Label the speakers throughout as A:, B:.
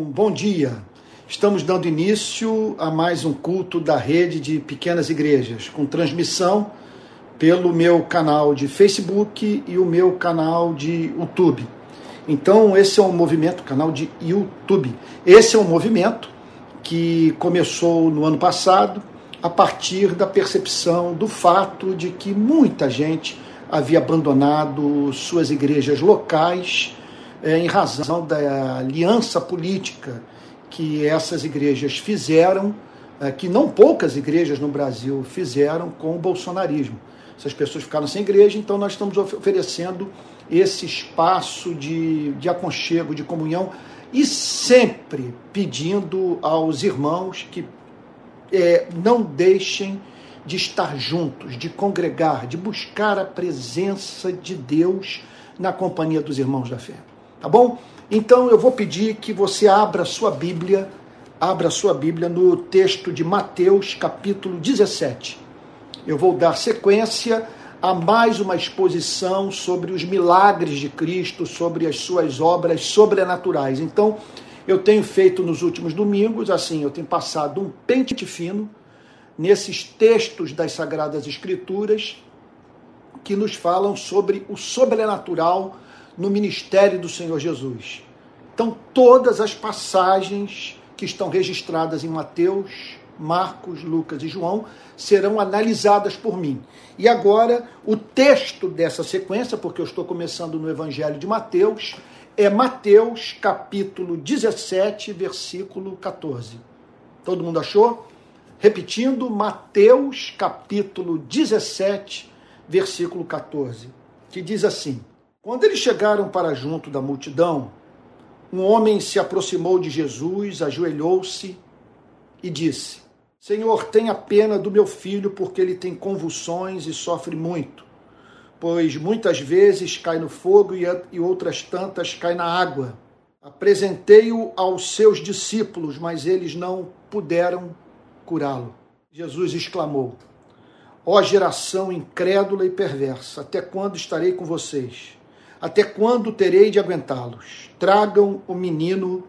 A: Bom dia. Estamos dando início a mais um culto da rede de pequenas igrejas, com transmissão pelo meu canal de Facebook e o meu canal de YouTube. Então, esse é um movimento, canal de YouTube. Esse é um movimento que começou no ano passado a partir da percepção do fato de que muita gente havia abandonado suas igrejas locais em razão da aliança política que essas igrejas fizeram, é, que não poucas igrejas no Brasil fizeram com o bolsonarismo. Essas pessoas ficaram sem igreja, então nós estamos oferecendo esse espaço de, de aconchego, de comunhão, e sempre pedindo aos irmãos que é, não deixem de estar juntos, de congregar, de buscar a presença de Deus na companhia dos irmãos da fé. Tá bom? Então eu vou pedir que você abra sua Bíblia, abra sua Bíblia no texto de Mateus, capítulo 17. Eu vou dar sequência a mais uma exposição sobre os milagres de Cristo, sobre as suas obras sobrenaturais. Então, eu tenho feito nos últimos domingos, assim, eu tenho passado um pente fino nesses textos das Sagradas Escrituras que nos falam sobre o sobrenatural no ministério do Senhor Jesus. Então, todas as passagens que estão registradas em Mateus, Marcos, Lucas e João serão analisadas por mim. E agora, o texto dessa sequência, porque eu estou começando no Evangelho de Mateus, é Mateus capítulo 17, versículo 14. Todo mundo achou? Repetindo, Mateus capítulo 17, versículo 14, que diz assim: quando eles chegaram para junto da multidão, um homem se aproximou de Jesus, ajoelhou-se e disse: Senhor, tenha pena do meu filho, porque ele tem convulsões e sofre muito. Pois muitas vezes cai no fogo e outras tantas cai na água. Apresentei-o aos seus discípulos, mas eles não puderam curá-lo. Jesus exclamou: Ó geração incrédula e perversa, até quando estarei com vocês? Até quando terei de aguentá-los? Tragam o menino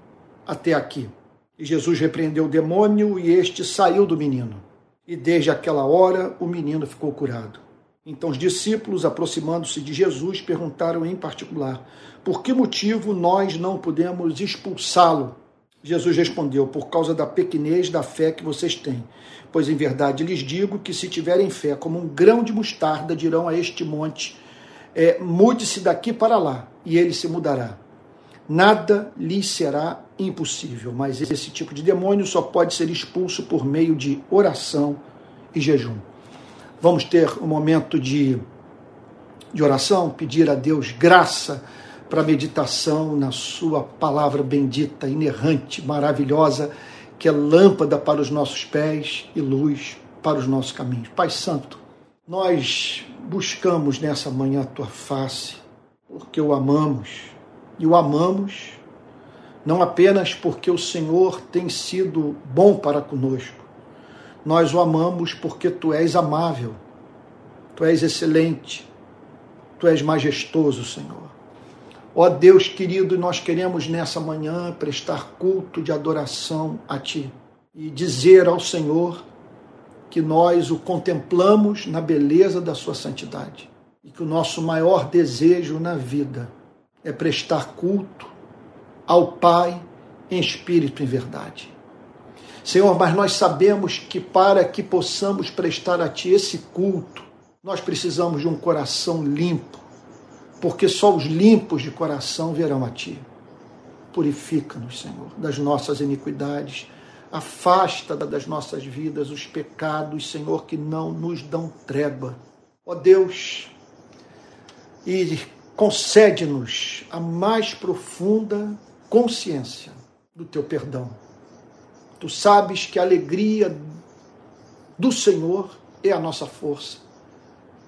A: até aqui. E Jesus repreendeu o demônio e este saiu do menino. E desde aquela hora o menino ficou curado. Então os discípulos, aproximando-se de Jesus, perguntaram em particular: Por que motivo nós não podemos expulsá-lo? Jesus respondeu: Por causa da pequenez da fé que vocês têm. Pois em verdade lhes digo que se tiverem fé como um grão de mostarda, dirão a este monte: é, mude-se daqui para lá, e ele se mudará. Nada lhe será impossível, mas esse tipo de demônio só pode ser expulso por meio de oração e jejum. Vamos ter um momento de, de oração, pedir a Deus graça para meditação na Sua palavra bendita, inerrante, maravilhosa, que é lâmpada para os nossos pés e luz para os nossos caminhos. Pai Santo, nós buscamos nessa manhã a tua face, porque o amamos. E o amamos não apenas porque o Senhor tem sido bom para conosco. Nós o amamos porque tu és amável, tu és excelente, tu és majestoso, Senhor. Ó Deus querido, nós queremos nessa manhã prestar culto de adoração a Ti e dizer ao Senhor que nós o contemplamos na beleza da sua santidade e que o nosso maior desejo na vida é prestar culto ao Pai em espírito e em verdade. Senhor, mas nós sabemos que para que possamos prestar a Ti esse culto, nós precisamos de um coração limpo, porque só os limpos de coração verão a Ti. Purifica-nos, Senhor, das nossas iniquidades Afasta das nossas vidas os pecados, Senhor, que não nos dão trégua. Ó Deus, e concede-nos a mais profunda consciência do teu perdão. Tu sabes que a alegria do Senhor é a nossa força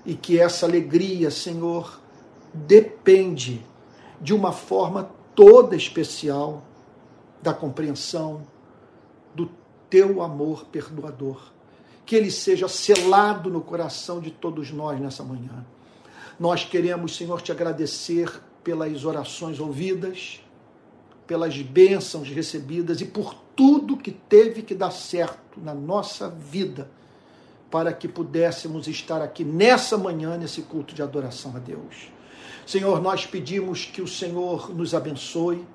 A: e que essa alegria, Senhor, depende de uma forma toda especial da compreensão, teu amor perdoador. Que ele seja selado no coração de todos nós nessa manhã. Nós queremos, Senhor, te agradecer pelas orações ouvidas, pelas bênçãos recebidas e por tudo que teve que dar certo na nossa vida para que pudéssemos estar aqui nessa manhã, nesse culto de adoração a Deus. Senhor, nós pedimos que o Senhor nos abençoe,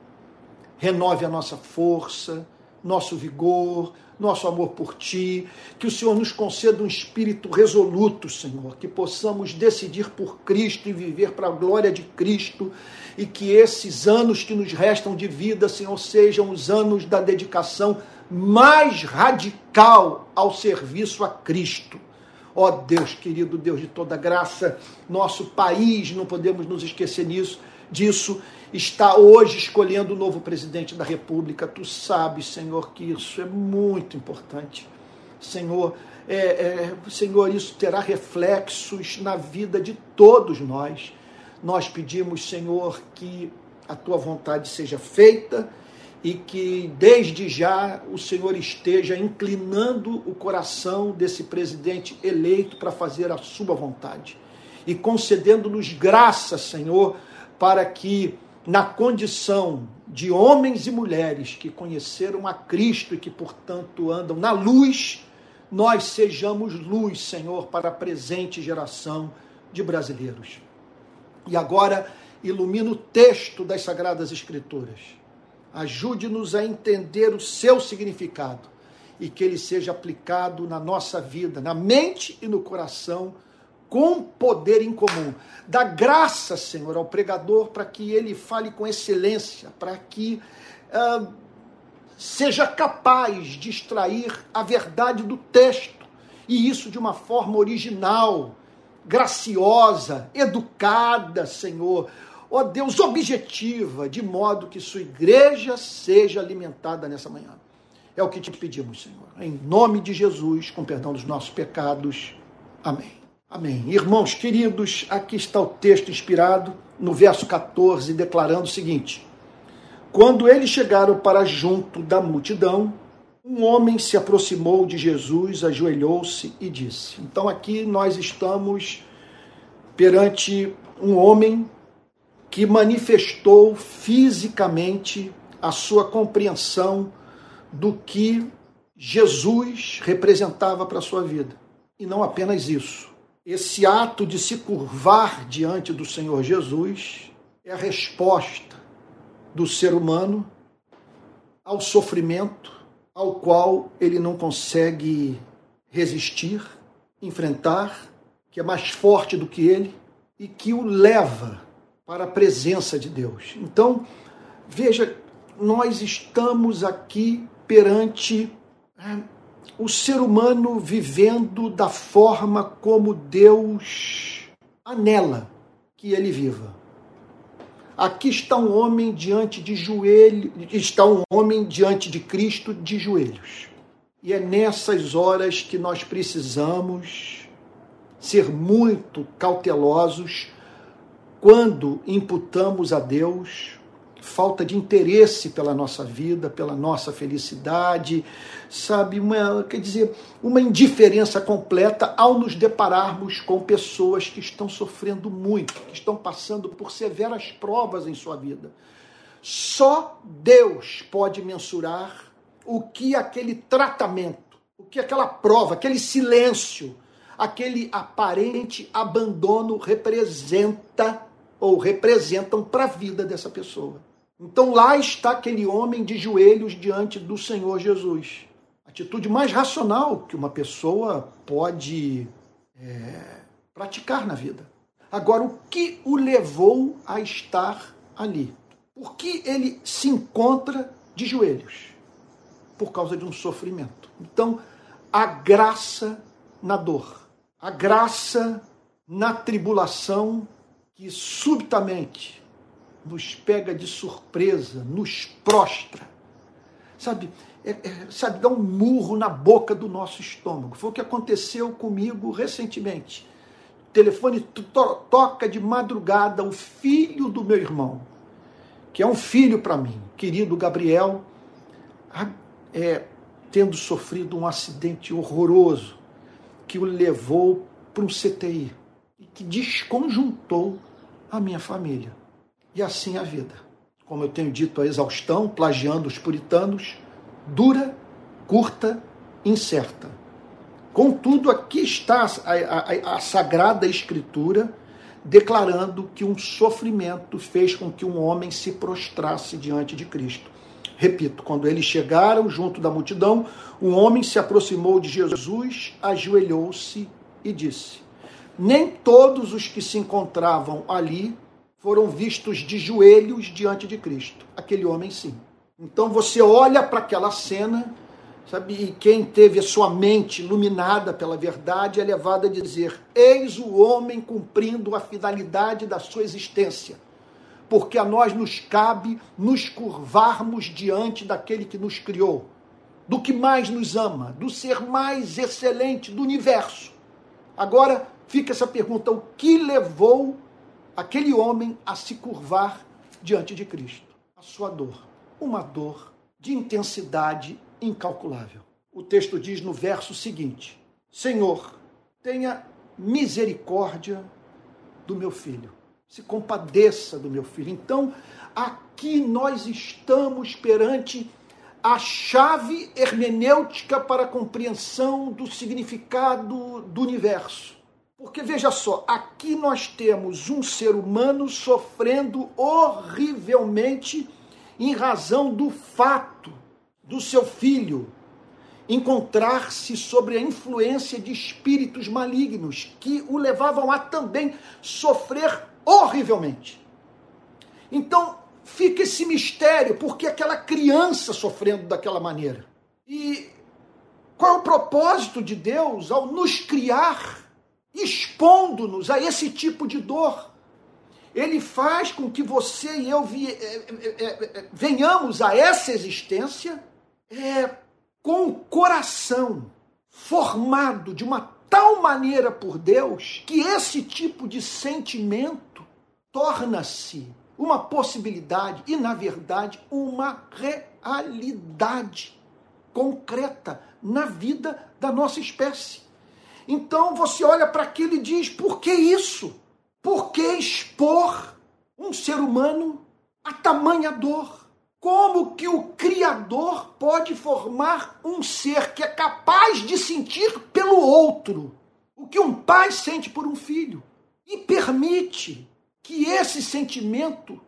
A: renove a nossa força, nosso vigor, nosso amor por Ti, que o Senhor nos conceda um espírito resoluto, Senhor, que possamos decidir por Cristo e viver para a glória de Cristo, e que esses anos que nos restam de vida, Senhor, sejam os anos da dedicação mais radical ao serviço a Cristo. Ó Deus querido, Deus de toda graça, nosso país, não podemos nos esquecer nisso, disso, está hoje escolhendo o novo presidente da República. Tu sabes, Senhor, que isso é muito importante. Senhor, é, é, Senhor, isso terá reflexos na vida de todos nós. Nós pedimos, Senhor, que a tua vontade seja feita e que desde já o Senhor esteja inclinando o coração desse presidente eleito para fazer a sua vontade e concedendo-nos graça, Senhor, para que na condição de homens e mulheres que conheceram a Cristo e que, portanto, andam na luz, nós sejamos luz, Senhor, para a presente geração de brasileiros. E agora, ilumina o texto das Sagradas Escrituras. Ajude-nos a entender o seu significado e que ele seja aplicado na nossa vida, na mente e no coração com poder em comum. Dá graça, Senhor, ao pregador para que ele fale com excelência, para que uh, seja capaz de extrair a verdade do texto, e isso de uma forma original, graciosa, educada, Senhor. Ó oh, Deus, objetiva, de modo que sua igreja seja alimentada nessa manhã. É o que te pedimos, Senhor. Em nome de Jesus, com perdão dos nossos pecados. Amém. Amém. Irmãos queridos, aqui está o texto inspirado no verso 14, declarando o seguinte: Quando eles chegaram para junto da multidão, um homem se aproximou de Jesus, ajoelhou-se e disse. Então aqui nós estamos perante um homem que manifestou fisicamente a sua compreensão do que Jesus representava para a sua vida. E não apenas isso esse ato de se curvar diante do Senhor Jesus é a resposta do ser humano ao sofrimento ao qual ele não consegue resistir, enfrentar, que é mais forte do que ele e que o leva para a presença de Deus. Então, veja, nós estamos aqui perante né, o ser humano vivendo da forma como Deus anela que ele viva. Aqui está um homem diante de joelhos, está um homem diante de Cristo de joelhos. E é nessas horas que nós precisamos ser muito cautelosos quando imputamos a Deus falta de interesse pela nossa vida, pela nossa felicidade, sabe, uma, quer dizer, uma indiferença completa ao nos depararmos com pessoas que estão sofrendo muito, que estão passando por severas provas em sua vida. Só Deus pode mensurar o que aquele tratamento, o que aquela prova, aquele silêncio, aquele aparente abandono representa ou representam para a vida dessa pessoa. Então lá está aquele homem de joelhos diante do Senhor Jesus. Atitude mais racional que uma pessoa pode é, praticar na vida. Agora, o que o levou a estar ali? Por que ele se encontra de joelhos? Por causa de um sofrimento. Então, a graça na dor, a graça na tribulação que subitamente nos pega de surpresa, nos prostra. Sabe, é, é, sabe, dá um murro na boca do nosso estômago. Foi o que aconteceu comigo recentemente. O telefone to toca de madrugada o filho do meu irmão, que é um filho para mim, querido Gabriel, é, tendo sofrido um acidente horroroso que o levou para um CTI e que desconjuntou a minha família. E assim a vida. como eu tenho dito a exaustão, plagiando os puritanos, dura, curta, incerta. Contudo, aqui está a, a, a Sagrada Escritura declarando que um sofrimento fez com que um homem se prostrasse diante de Cristo. Repito, quando eles chegaram junto da multidão, um homem se aproximou de Jesus, ajoelhou-se e disse: Nem todos os que se encontravam ali foram vistos de joelhos diante de Cristo. Aquele homem sim. Então você olha para aquela cena, sabe, e quem teve a sua mente iluminada pela verdade é levado a dizer: Eis o homem cumprindo a finalidade da sua existência porque a nós nos cabe nos curvarmos diante daquele que nos criou, do que mais nos ama, do ser mais excelente do universo. Agora fica essa pergunta: o que levou aquele homem a se curvar diante de Cristo? A sua dor, uma dor de intensidade incalculável. O texto diz no verso seguinte: Senhor, tenha misericórdia do meu filho se compadeça do meu filho. Então, aqui nós estamos perante a chave hermenêutica para a compreensão do significado do universo. Porque veja só, aqui nós temos um ser humano sofrendo horrivelmente em razão do fato do seu filho encontrar-se sobre a influência de espíritos malignos que o levavam a também sofrer horrivelmente. Então, fica esse mistério, porque aquela criança sofrendo daquela maneira. E qual é o propósito de Deus ao nos criar, expondo-nos a esse tipo de dor? Ele faz com que você e eu vi, é, é, é, venhamos a essa existência com o coração formado de uma tal maneira por Deus que esse tipo de sentimento torna-se uma possibilidade e, na verdade, uma realidade concreta na vida da nossa espécie. Então você olha para aquilo e diz: por que isso? Por que expor um ser humano a tamanha dor? Como que o Criador pode formar um ser que é capaz de sentir pelo outro o que um pai sente por um filho e permite que esse sentimento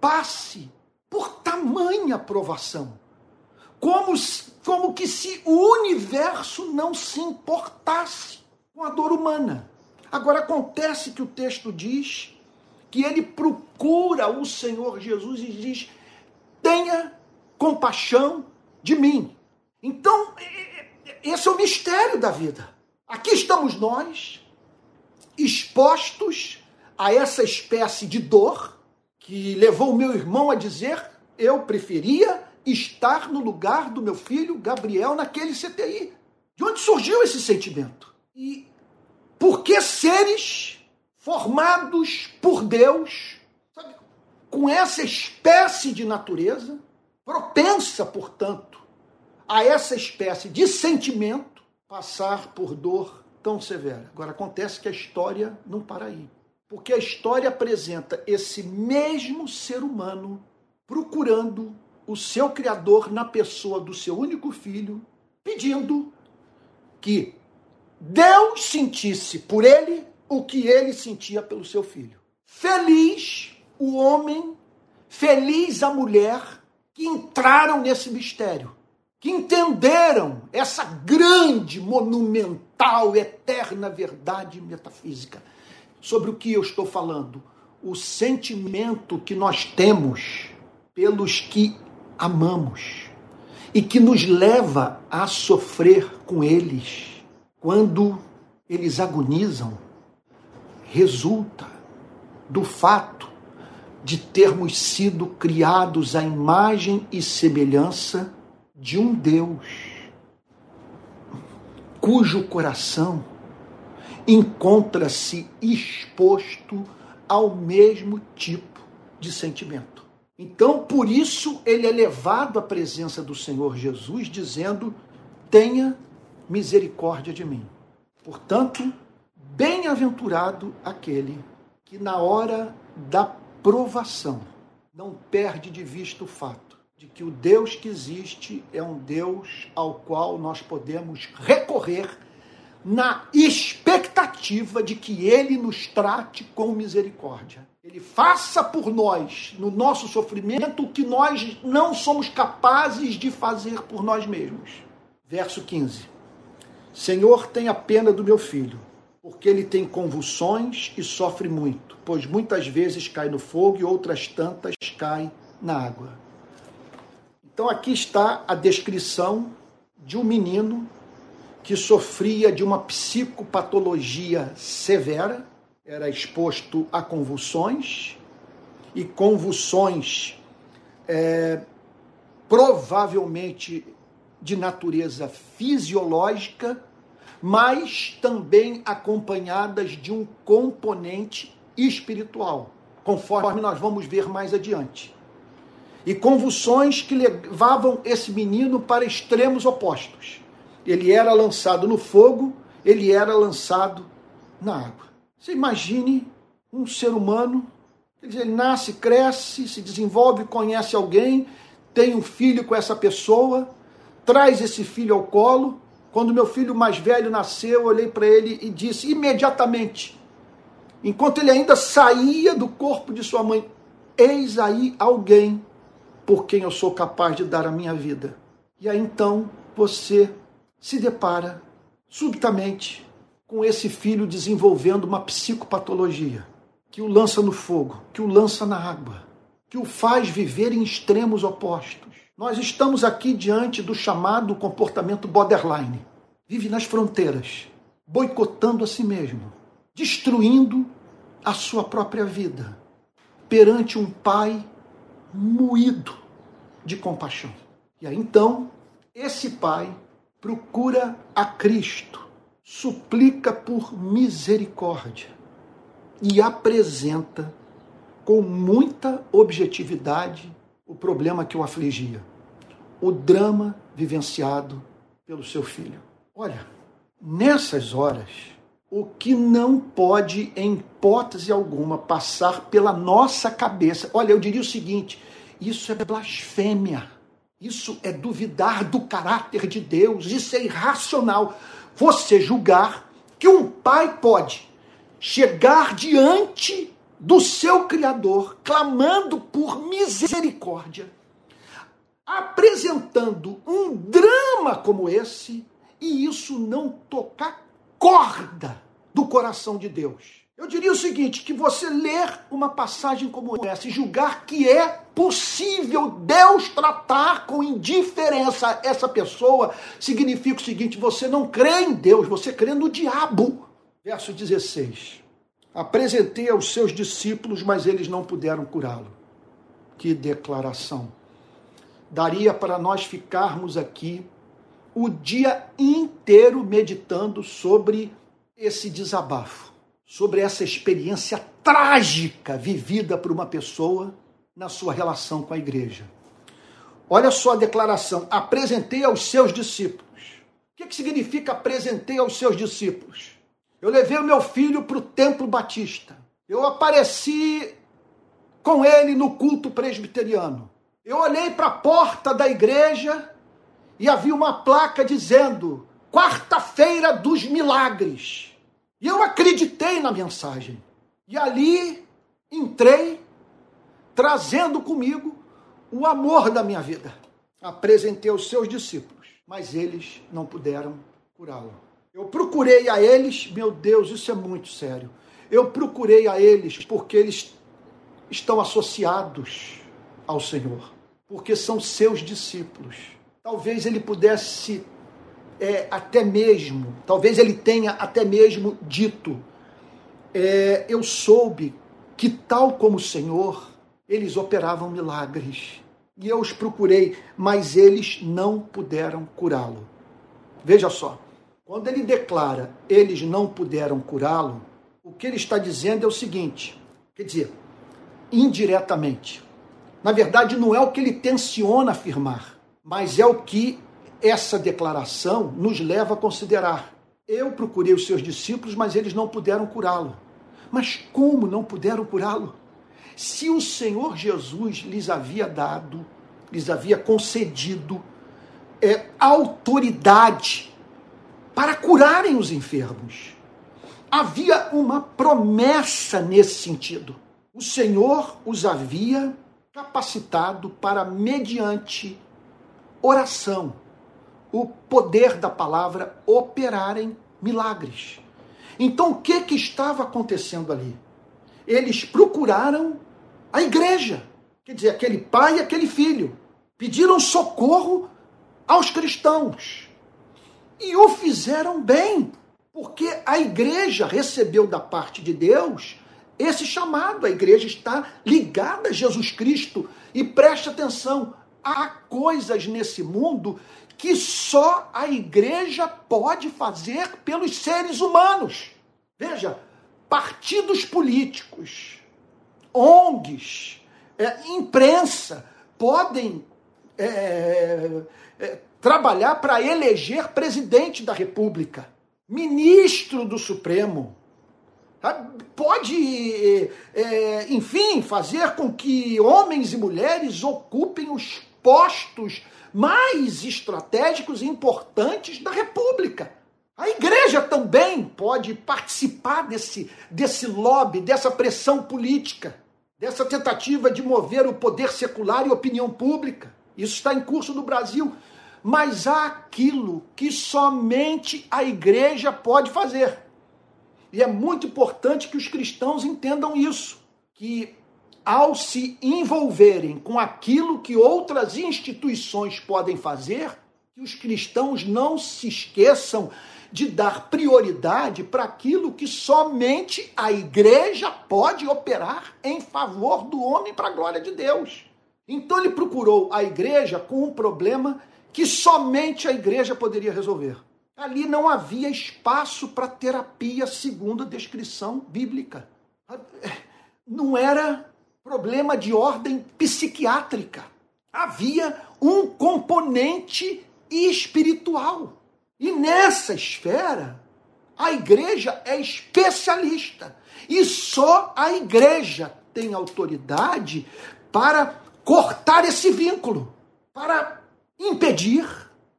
A: passe por tamanha provação. Como, como que se o universo não se importasse com a dor humana. Agora acontece que o texto diz que ele procura o Senhor Jesus e diz: tenha compaixão de mim. Então, esse é o mistério da vida. Aqui estamos nós, expostos a essa espécie de dor que levou o meu irmão a dizer: eu preferia estar no lugar do meu filho Gabriel naquele CTI. De onde surgiu esse sentimento? E por que seres formados por Deus, sabe, com essa espécie de natureza, propensa, portanto, a essa espécie de sentimento, passar por dor tão severa? Agora, acontece que a história não para aí. Porque a história apresenta esse mesmo ser humano procurando o seu Criador na pessoa do seu único filho, pedindo que Deus sentisse por ele o que ele sentia pelo seu filho. Feliz o homem, feliz a mulher que entraram nesse mistério, que entenderam essa grande, monumental, eterna verdade metafísica sobre o que eu estou falando? O sentimento que nós temos pelos que amamos e que nos leva a sofrer com eles quando eles agonizam, resulta do fato de termos sido criados à imagem e semelhança de um Deus cujo coração encontra-se exposto ao mesmo tipo de sentimento. Então, por isso, ele é levado à presença do Senhor Jesus, dizendo: Tenha misericórdia de mim. Portanto, bem-aventurado aquele que, na hora da provação, não perde de vista o fato de que o Deus que existe é um Deus ao qual nós podemos recorrer na expectativa de que ele nos trate com misericórdia. Ele faça por nós, no nosso sofrimento, o que nós não somos capazes de fazer por nós mesmos. Verso 15: Senhor, tenha pena do meu filho, porque ele tem convulsões e sofre muito, pois muitas vezes cai no fogo e outras tantas cai na água. Então aqui está a descrição de um menino que sofria de uma psicopatologia severa, era exposto a convulsões, e convulsões é, provavelmente de natureza fisiológica, mas também acompanhadas de um componente espiritual, conforme nós vamos ver mais adiante. E convulsões que levavam esse menino para extremos opostos ele era lançado no fogo, ele era lançado na água. Você imagine um ser humano, ele nasce, cresce, se desenvolve, conhece alguém, tem um filho com essa pessoa, traz esse filho ao colo. Quando meu filho mais velho nasceu, eu olhei para ele e disse imediatamente, enquanto ele ainda saía do corpo de sua mãe: Eis aí alguém por quem eu sou capaz de dar a minha vida. E aí então você se depara subitamente com esse filho desenvolvendo uma psicopatologia que o lança no fogo, que o lança na água, que o faz viver em extremos opostos. Nós estamos aqui diante do chamado comportamento borderline. Vive nas fronteiras, boicotando a si mesmo, destruindo a sua própria vida perante um pai moído de compaixão. E aí então, esse pai procura a Cristo, suplica por misericórdia e apresenta com muita objetividade o problema que o afligia, o drama vivenciado pelo seu filho. Olha, nessas horas, o que não pode, em hipótese alguma, passar pela nossa cabeça, olha, eu diria o seguinte: isso é blasfêmia. Isso é duvidar do caráter de Deus, isso é irracional. Você julgar que um pai pode chegar diante do seu Criador, clamando por misericórdia, apresentando um drama como esse, e isso não tocar corda do coração de Deus. Eu diria o seguinte: que você ler uma passagem como essa e julgar que é possível Deus tratar com indiferença essa pessoa, significa o seguinte: você não crê em Deus, você crê no diabo. Verso 16: Apresentei aos seus discípulos, mas eles não puderam curá-lo. Que declaração! Daria para nós ficarmos aqui o dia inteiro meditando sobre esse desabafo sobre essa experiência trágica vivida por uma pessoa na sua relação com a igreja. Olha só a declaração: apresentei aos seus discípulos. O que, que significa apresentei aos seus discípulos? Eu levei o meu filho para o templo batista. Eu apareci com ele no culto presbiteriano. Eu olhei para a porta da igreja e havia uma placa dizendo: Quarta-feira dos Milagres. E eu acreditei na mensagem. E ali entrei, trazendo comigo o amor da minha vida. Apresentei aos seus discípulos, mas eles não puderam curá-lo. Eu procurei a eles, meu Deus, isso é muito sério. Eu procurei a eles porque eles estão associados ao Senhor, porque são seus discípulos. Talvez ele pudesse é, até mesmo, talvez ele tenha até mesmo dito: é, Eu soube que, tal como o Senhor, eles operavam milagres. E eu os procurei, mas eles não puderam curá-lo. Veja só, quando ele declara eles não puderam curá-lo, o que ele está dizendo é o seguinte: quer dizer, indiretamente. Na verdade, não é o que ele tensiona afirmar, mas é o que essa declaração nos leva a considerar. Eu procurei os seus discípulos, mas eles não puderam curá-lo. Mas como não puderam curá-lo? Se o Senhor Jesus lhes havia dado, lhes havia concedido é, autoridade para curarem os enfermos. Havia uma promessa nesse sentido. O Senhor os havia capacitado para, mediante oração, o poder da palavra, operarem milagres. Então, o que, que estava acontecendo ali? Eles procuraram a igreja, quer dizer, aquele pai e aquele filho, pediram socorro aos cristãos e o fizeram bem, porque a igreja recebeu da parte de Deus esse chamado. A igreja está ligada a Jesus Cristo e preste atenção, há coisas nesse mundo que só a igreja pode fazer pelos seres humanos. Veja, partidos políticos, ONGs, é, imprensa podem é, é, trabalhar para eleger presidente da República, ministro do Supremo. Pode, é, enfim, fazer com que homens e mulheres ocupem os postos mais estratégicos e importantes da República. A igreja também pode participar desse, desse lobby, dessa pressão política, dessa tentativa de mover o poder secular e opinião pública. Isso está em curso no Brasil. Mas há aquilo que somente a igreja pode fazer. E é muito importante que os cristãos entendam isso, que ao se envolverem com aquilo que outras instituições podem fazer, que os cristãos não se esqueçam de dar prioridade para aquilo que somente a igreja pode operar em favor do homem para a glória de Deus. Então ele procurou a igreja com um problema que somente a igreja poderia resolver. Ali não havia espaço para terapia segundo a descrição bíblica. Não era problema de ordem psiquiátrica. Havia um componente espiritual. E nessa esfera, a igreja é especialista. E só a igreja tem autoridade para cortar esse vínculo, para impedir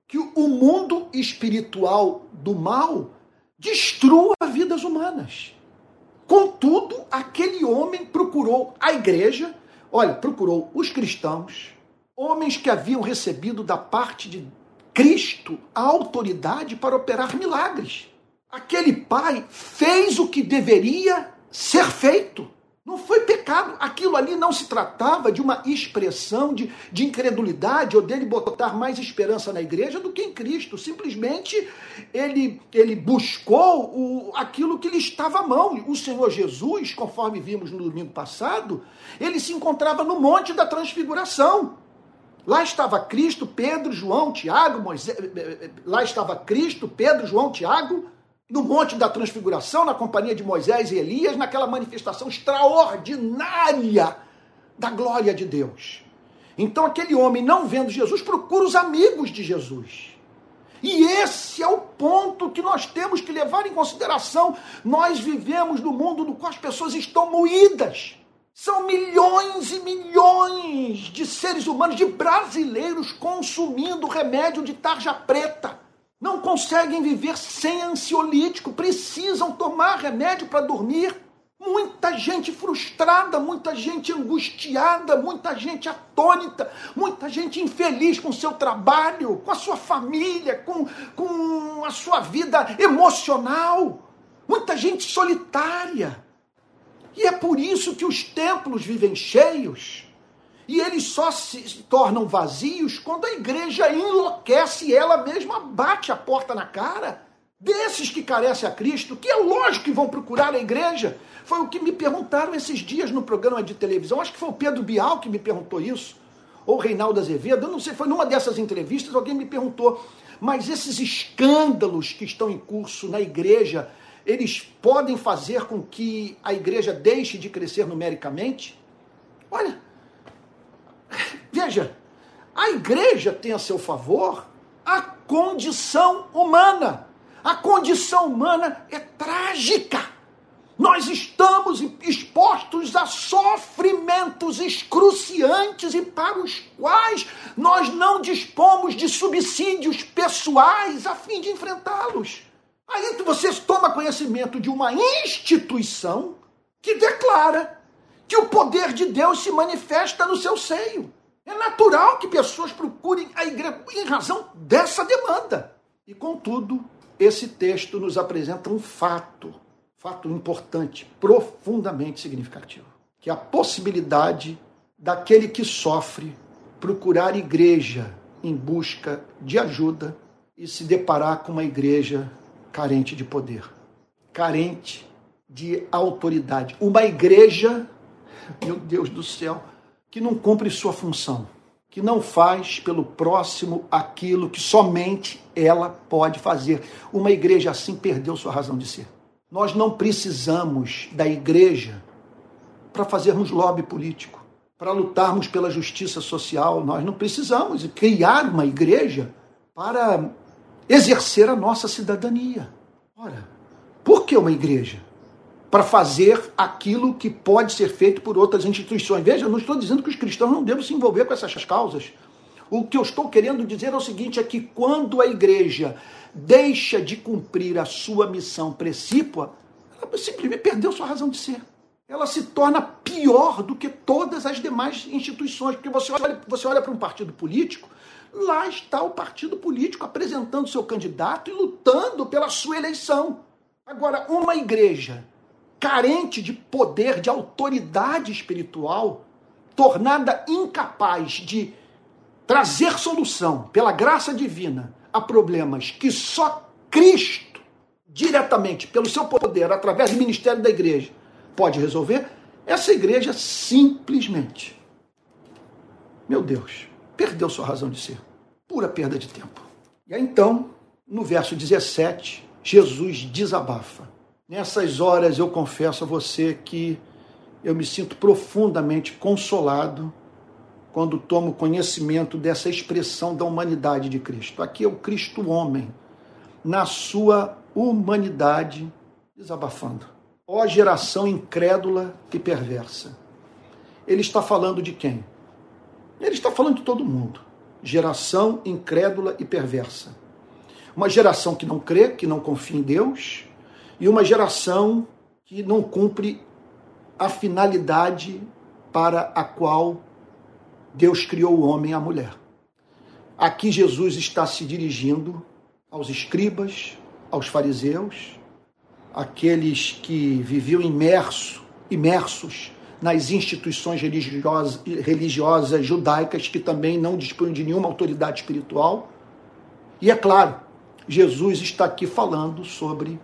A: que o mundo espiritual do mal destrua vidas humanas. Contudo, aquele homem procurou a igreja, olha, procurou os cristãos, homens que haviam recebido da parte de Cristo a autoridade para operar milagres. Aquele pai fez o que deveria ser feito. Não foi pecado. Aquilo ali não se tratava de uma expressão de, de incredulidade ou dele botar mais esperança na igreja do que em Cristo. Simplesmente ele, ele buscou o, aquilo que lhe estava à mão. O Senhor Jesus, conforme vimos no domingo passado, ele se encontrava no Monte da Transfiguração. Lá estava Cristo, Pedro, João, Tiago, Moisés. Eh, eh, eh, lá estava Cristo, Pedro, João, Tiago, no Monte da Transfiguração, na companhia de Moisés e Elias, naquela manifestação extraordinária da glória de Deus. Então, aquele homem, não vendo Jesus, procura os amigos de Jesus. E esse é o ponto que nós temos que levar em consideração. Nós vivemos no mundo no qual as pessoas estão moídas. São milhões e milhões de seres humanos, de brasileiros, consumindo remédio de tarja preta não conseguem viver sem ansiolítico, precisam tomar remédio para dormir. Muita gente frustrada, muita gente angustiada, muita gente atônita, muita gente infeliz com seu trabalho, com a sua família, com, com a sua vida emocional, muita gente solitária. E é por isso que os templos vivem cheios e eles só se tornam vazios quando a igreja enlouquece e ela mesma bate a porta na cara desses que carecem a Cristo, que é lógico que vão procurar a igreja. Foi o que me perguntaram esses dias no programa de televisão. Acho que foi o Pedro Bial que me perguntou isso, ou Reinaldo Azevedo. Eu não sei, foi numa dessas entrevistas alguém me perguntou. Mas esses escândalos que estão em curso na igreja, eles podem fazer com que a igreja deixe de crescer numericamente? Olha, Veja, a igreja tem a seu favor a condição humana. A condição humana é trágica. Nós estamos expostos a sofrimentos excruciantes e para os quais nós não dispomos de subsídios pessoais a fim de enfrentá-los. Aí você toma conhecimento de uma instituição que declara que o poder de Deus se manifesta no seu seio. É natural que pessoas procurem a igreja em razão dessa demanda. E contudo, esse texto nos apresenta um fato fato importante, profundamente significativo, que é a possibilidade daquele que sofre procurar igreja em busca de ajuda e se deparar com uma igreja carente de poder, carente de autoridade. Uma igreja, meu Deus do céu, que não cumpre sua função, que não faz pelo próximo aquilo que somente ela pode fazer. Uma igreja assim perdeu sua razão de ser. Nós não precisamos da igreja para fazermos lobby político, para lutarmos pela justiça social. Nós não precisamos criar uma igreja para exercer a nossa cidadania. Ora, por que uma igreja? Para fazer aquilo que pode ser feito por outras instituições. Veja, eu não estou dizendo que os cristãos não devem se envolver com essas causas. O que eu estou querendo dizer é o seguinte: é que quando a igreja deixa de cumprir a sua missão precípua, ela simplesmente perdeu sua razão de ser. Ela se torna pior do que todas as demais instituições. Porque você olha, você olha para um partido político, lá está o partido político apresentando seu candidato e lutando pela sua eleição. Agora, uma igreja carente de poder, de autoridade espiritual, tornada incapaz de trazer solução pela graça divina a problemas que só Cristo, diretamente pelo seu poder, através do ministério da igreja, pode resolver, essa igreja simplesmente, meu Deus, perdeu sua razão de ser. Pura perda de tempo. E aí então, no verso 17, Jesus desabafa. Nessas horas eu confesso a você que eu me sinto profundamente consolado quando tomo conhecimento dessa expressão da humanidade de Cristo. Aqui é o Cristo homem, na sua humanidade, desabafando. Ó geração incrédula e perversa. Ele está falando de quem? Ele está falando de todo mundo. Geração incrédula e perversa. Uma geração que não crê, que não confia em Deus, e uma geração que não cumpre a finalidade para a qual Deus criou o homem e a mulher. Aqui Jesus está se dirigindo aos escribas, aos fariseus, aqueles que viviam imerso, imersos nas instituições religiosas, religiosas judaicas que também não dispunham de nenhuma autoridade espiritual. E é claro, Jesus está aqui falando sobre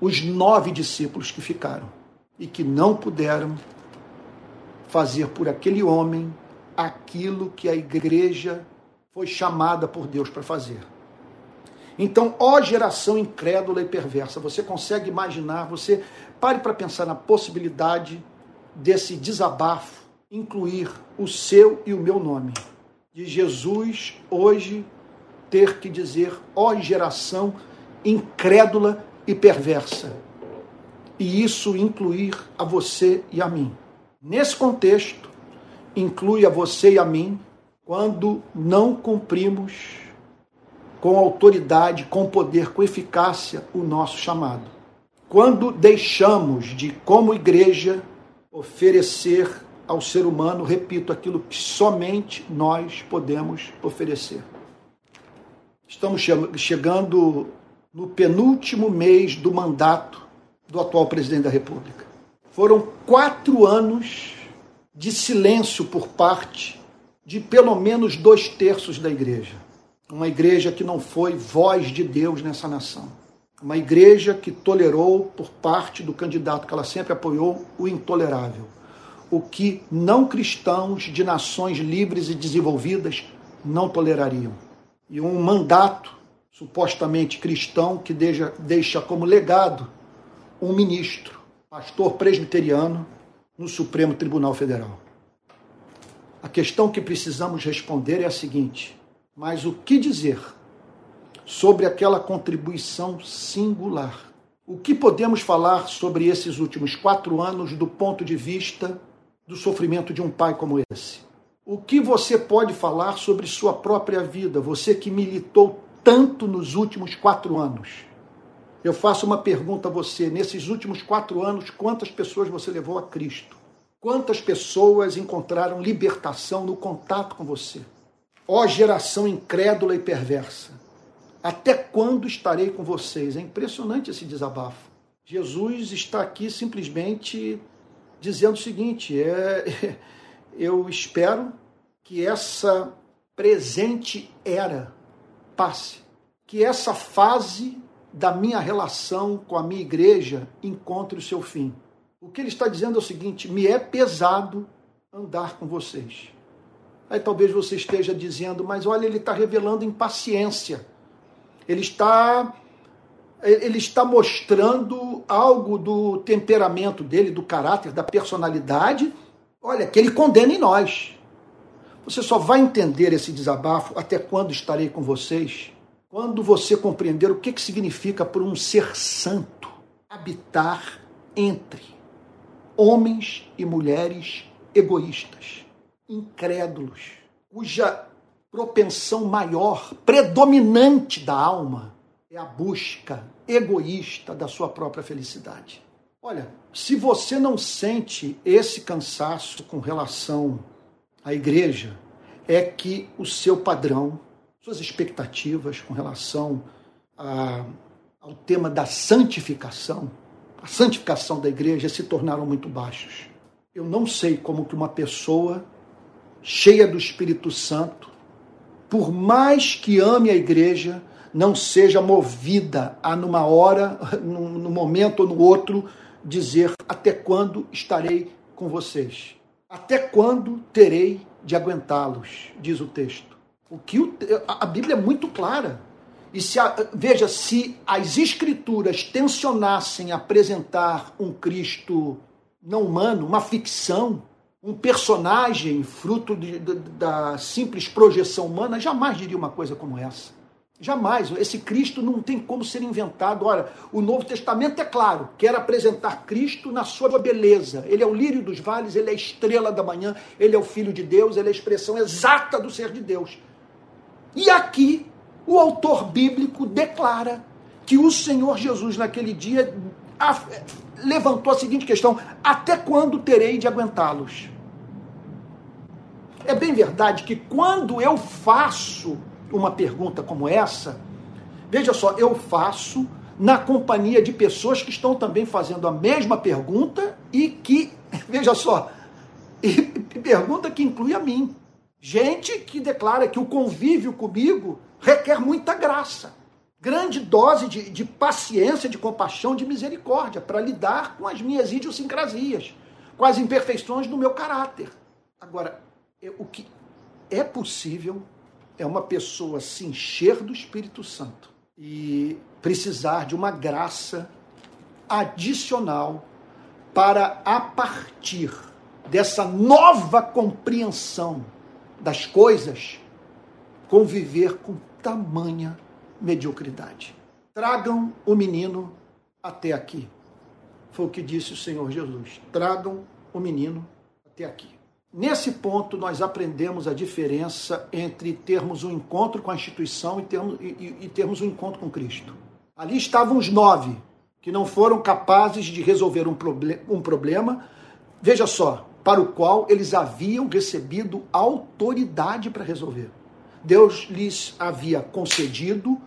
A: os nove discípulos que ficaram e que não puderam fazer por aquele homem aquilo que a igreja foi chamada por Deus para fazer. Então, ó geração incrédula e perversa, você consegue imaginar, você pare para pensar na possibilidade desse desabafo incluir o seu e o meu nome. De Jesus hoje ter que dizer, ó geração incrédula e perversa. E isso incluir a você e a mim. Nesse contexto, inclui a você e a mim quando não cumprimos com autoridade, com poder, com eficácia o nosso chamado. Quando deixamos de, como igreja, oferecer ao ser humano, repito, aquilo que somente nós podemos oferecer. Estamos chegando no penúltimo mês do mandato do atual presidente da República. Foram quatro anos de silêncio por parte de pelo menos dois terços da igreja. Uma igreja que não foi voz de Deus nessa nação. Uma igreja que tolerou, por parte do candidato que ela sempre apoiou, o intolerável. O que não cristãos de nações livres e desenvolvidas não tolerariam. E um mandato supostamente cristão que deixa, deixa como legado um ministro, pastor presbiteriano, no Supremo Tribunal Federal. A questão que precisamos responder é a seguinte: mas o que dizer sobre aquela contribuição singular? O que podemos falar sobre esses últimos quatro anos do ponto de vista do sofrimento de um pai como esse? O que você pode falar sobre sua própria vida, você que militou tanto nos últimos quatro anos? Eu faço uma pergunta a você: nesses últimos quatro anos, quantas pessoas você levou a Cristo? Quantas pessoas encontraram libertação no contato com você? Ó geração incrédula e perversa, até quando estarei com vocês? É impressionante esse desabafo. Jesus está aqui simplesmente dizendo o seguinte: é, eu espero que essa presente era passe, que essa fase da minha relação com a minha igreja encontre o seu fim. O que ele está dizendo é o seguinte: me é pesado andar com vocês. Aí talvez você esteja dizendo, mas olha, ele está revelando impaciência. Ele está ele está mostrando algo do temperamento dele, do caráter, da personalidade, olha, que ele condena em nós. Você só vai entender esse desabafo até quando estarei com vocês quando você compreender o que, que significa por um ser santo habitar entre homens e mulheres egoístas, incrédulos, cuja propensão maior, predominante da alma, é a busca egoísta da sua própria felicidade. Olha, se você não sente esse cansaço com relação à igreja, é que o seu padrão suas expectativas com relação a, ao tema da santificação, a santificação da igreja se tornaram muito baixos. Eu não sei como que uma pessoa cheia do Espírito Santo, por mais que ame a igreja, não seja movida a numa hora, num momento ou no outro, dizer até quando estarei com vocês? Até quando terei de aguentá-los? Diz o texto. O que o, a Bíblia é muito clara. E se a, veja, se as escrituras tensionassem apresentar um Cristo não humano, uma ficção, um personagem fruto de, de, da simples projeção humana, jamais diria uma coisa como essa. Jamais. Esse Cristo não tem como ser inventado. Ora, o Novo Testamento é claro, quer apresentar Cristo na sua beleza. Ele é o lírio dos vales, ele é a estrela da manhã, ele é o Filho de Deus, ele é a expressão exata do ser de Deus. E aqui o autor bíblico declara que o Senhor Jesus, naquele dia, levantou a seguinte questão: até quando terei de aguentá-los? É bem verdade que quando eu faço uma pergunta como essa, veja só, eu faço na companhia de pessoas que estão também fazendo a mesma pergunta e que, veja só, e pergunta que inclui a mim. Gente que declara que o convívio comigo requer muita graça, grande dose de, de paciência, de compaixão, de misericórdia para lidar com as minhas idiosincrasias, com as imperfeições do meu caráter. Agora, o que é possível é uma pessoa se encher do Espírito Santo e precisar de uma graça adicional para, a partir dessa nova compreensão das coisas conviver com tamanha mediocridade. Tragam o menino até aqui. Foi o que disse o Senhor Jesus. Tragam o menino até aqui. Nesse ponto, nós aprendemos a diferença entre termos um encontro com a instituição e termos, e, e termos um encontro com Cristo. Ali estavam os nove que não foram capazes de resolver um, proble um problema. Veja só, para o qual eles haviam recebido autoridade para resolver. Deus lhes havia concedido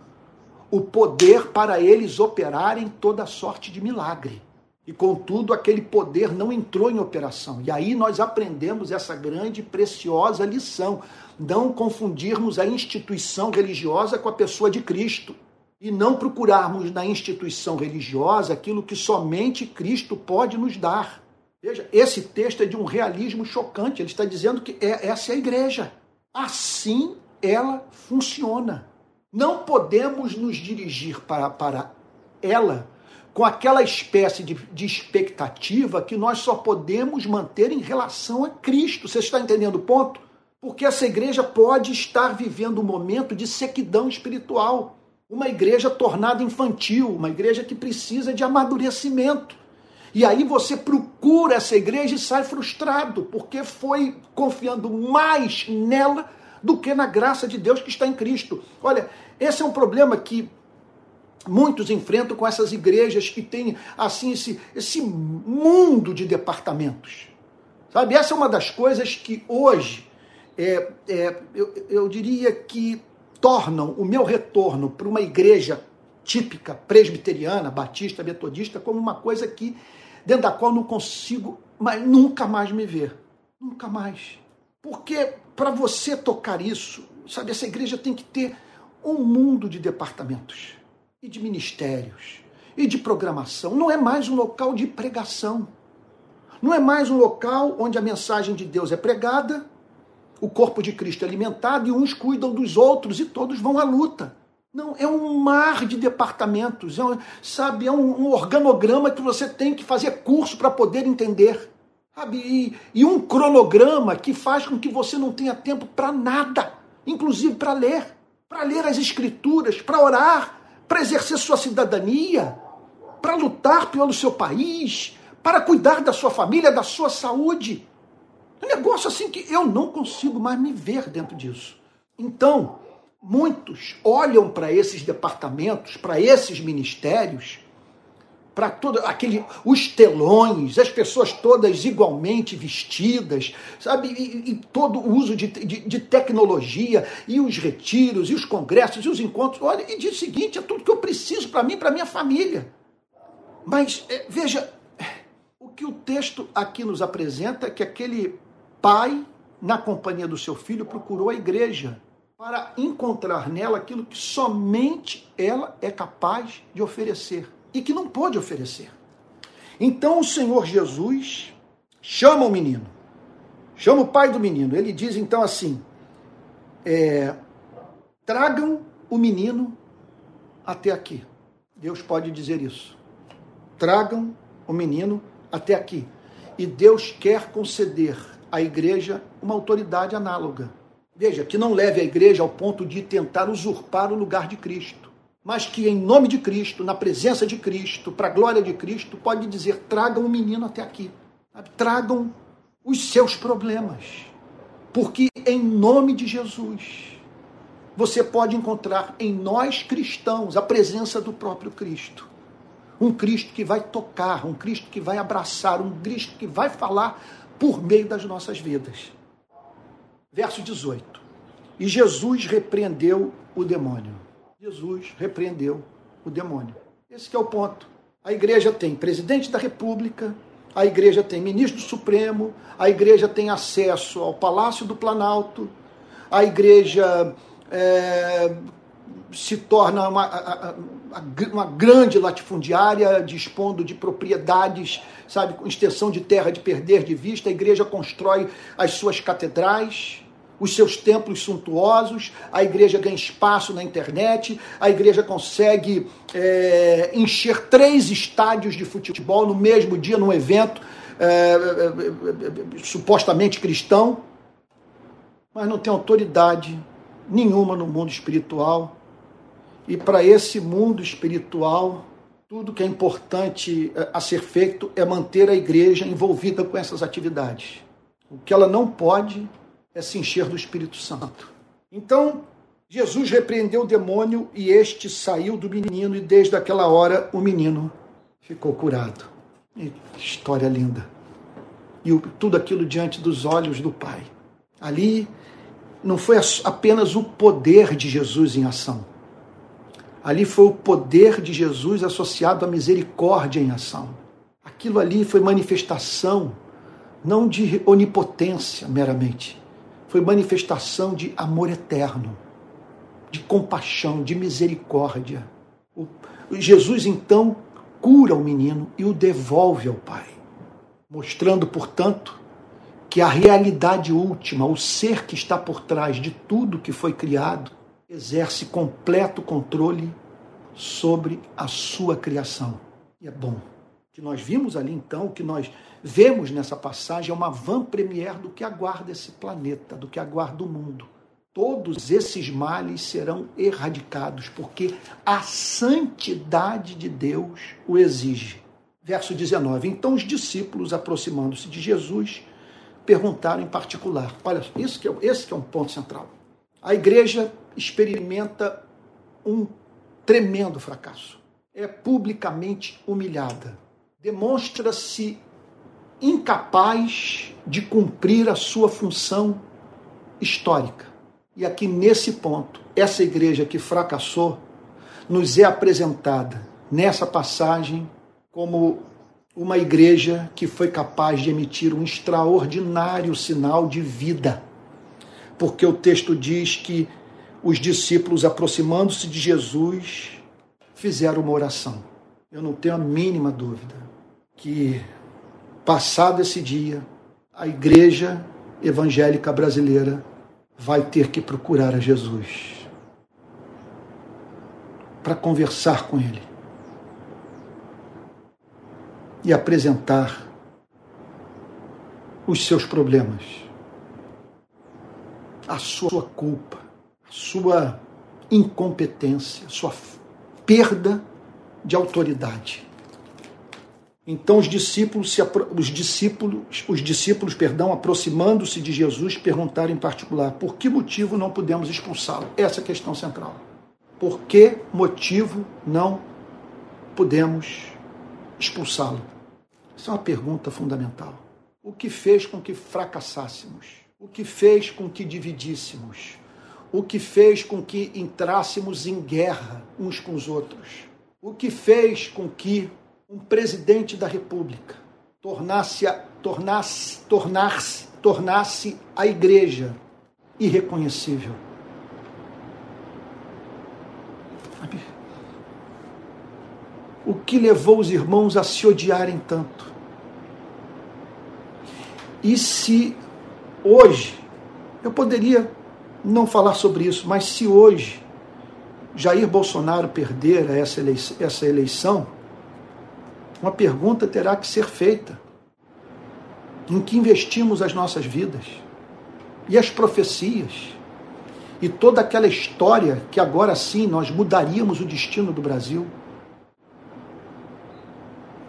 A: o poder para eles operarem toda sorte de milagre. E contudo, aquele poder não entrou em operação. E aí nós aprendemos essa grande e preciosa lição: não confundirmos a instituição religiosa com a pessoa de Cristo. E não procurarmos na instituição religiosa aquilo que somente Cristo pode nos dar. Veja, esse texto é de um realismo chocante. Ele está dizendo que é, essa é a igreja. Assim ela funciona. Não podemos nos dirigir para, para ela com aquela espécie de, de expectativa que nós só podemos manter em relação a Cristo. Você está entendendo o ponto? Porque essa igreja pode estar vivendo um momento de sequidão espiritual. uma igreja tornada infantil, uma igreja que precisa de amadurecimento. E aí você procura essa igreja e sai frustrado, porque foi confiando mais nela do que na graça de Deus que está em Cristo. Olha, esse é um problema que muitos enfrentam com essas igrejas que têm assim esse, esse mundo de departamentos. Sabe, essa é uma das coisas que hoje é, é, eu, eu diria que tornam o meu retorno para uma igreja típica presbiteriana, batista, metodista, como uma coisa que dentro da qual não consigo mas nunca mais me ver. Nunca mais. Porque para você tocar isso, sabe, essa igreja tem que ter um mundo de departamentos e de ministérios e de programação. Não é mais um local de pregação. Não é mais um local onde a mensagem de Deus é pregada, o corpo de Cristo é alimentado e uns cuidam dos outros e todos vão à luta. Não, é um mar de departamentos, é um, sabe, é um, um organograma que você tem que fazer curso para poder entender. Sabe? E, um cronograma que faz com que você não tenha tempo para nada, inclusive para ler, para ler as escrituras, para orar, para exercer sua cidadania, para lutar pelo seu país, para cuidar da sua família, da sua saúde. É um negócio assim que eu não consigo mais me ver dentro disso. Então, muitos olham para esses departamentos, para esses ministérios, para todo aquele os telões, as pessoas todas igualmente vestidas, sabe, e, e todo o uso de, de, de, tecnologia e os retiros e os congressos e os encontros. Olha, e diz o seguinte: é tudo que eu preciso para mim, para minha família. Mas é, veja, o que o texto aqui nos apresenta é que aquele pai, na companhia do seu filho, procurou a igreja para encontrar nela aquilo que somente ela é capaz de oferecer e que não pôde oferecer. Então o Senhor Jesus chama o menino, chama o pai do menino. Ele diz então assim: é, tragam o menino até aqui. Deus pode dizer isso. Tragam o menino até aqui. E Deus quer conceder à igreja uma autoridade análoga. Veja, que não leve a igreja ao ponto de tentar usurpar o lugar de Cristo, mas que em nome de Cristo, na presença de Cristo, para a glória de Cristo, pode dizer: tragam o menino até aqui. Tragam os seus problemas. Porque em nome de Jesus, você pode encontrar em nós cristãos a presença do próprio Cristo. Um Cristo que vai tocar, um Cristo que vai abraçar, um Cristo que vai falar por meio das nossas vidas. Verso 18. E Jesus repreendeu o demônio. Jesus repreendeu o demônio. Esse é o ponto. A igreja tem presidente da república, a igreja tem ministro supremo, a igreja tem acesso ao Palácio do Planalto, a igreja é, se torna uma, uma grande latifundiária, dispondo de propriedades, sabe, com extensão de terra de perder de vista, a igreja constrói as suas catedrais, os seus templos suntuosos, a igreja ganha espaço na internet, a igreja consegue é, encher três estádios de futebol no mesmo dia, num evento é, é, é, supostamente cristão, mas não tem autoridade nenhuma no mundo espiritual. E para esse mundo espiritual, tudo que é importante é, a ser feito é manter a igreja envolvida com essas atividades. O que ela não pode é se encher do Espírito Santo. Então, Jesus repreendeu o demônio e este saiu do menino, e desde aquela hora o menino ficou curado. E história linda. E tudo aquilo diante dos olhos do Pai. Ali não foi apenas o poder de Jesus em ação. Ali foi o poder de Jesus associado à misericórdia em ação. Aquilo ali foi manifestação não de onipotência meramente, foi manifestação de amor eterno, de compaixão, de misericórdia. O, Jesus então cura o menino e o devolve ao Pai, mostrando, portanto, que a realidade última, o ser que está por trás de tudo que foi criado, exerce completo controle sobre a sua criação. E é bom que nós vimos ali então, o que nós vemos nessa passagem é uma van premier do que aguarda esse planeta, do que aguarda o mundo. todos esses males serão erradicados, porque a santidade de Deus o exige. Verso 19: Então os discípulos, aproximando-se de Jesus, perguntaram em particular. Olha, isso que é, esse que é um ponto central. A igreja experimenta um tremendo fracasso. É publicamente humilhada. Demonstra-se incapaz de cumprir a sua função histórica. E aqui nesse ponto, essa igreja que fracassou nos é apresentada nessa passagem como uma igreja que foi capaz de emitir um extraordinário sinal de vida. Porque o texto diz que os discípulos, aproximando-se de Jesus, fizeram uma oração. Eu não tenho a mínima dúvida que, passado esse dia, a igreja evangélica brasileira vai ter que procurar a Jesus para conversar com Ele e apresentar os seus problemas, a sua culpa, a sua incompetência, a sua perda de autoridade. Então os discípulos, os discípulos, os discípulos, perdão, aproximando-se de Jesus, perguntaram em particular: por que motivo não podemos expulsá-lo? Essa é a questão central. Por que motivo não podemos expulsá-lo? Essa é uma pergunta fundamental. O que fez com que fracassássemos? O que fez com que dividíssemos? O que fez com que entrássemos em guerra uns com os outros? O que fez com que um presidente da República tornasse, tornasse, tornasse, tornasse a igreja irreconhecível? O que levou os irmãos a se odiarem tanto? E se hoje, eu poderia não falar sobre isso, mas se hoje Jair Bolsonaro perder essa eleição, essa eleição uma pergunta terá que ser feita: em que investimos as nossas vidas? E as profecias? E toda aquela história que agora sim nós mudaríamos o destino do Brasil?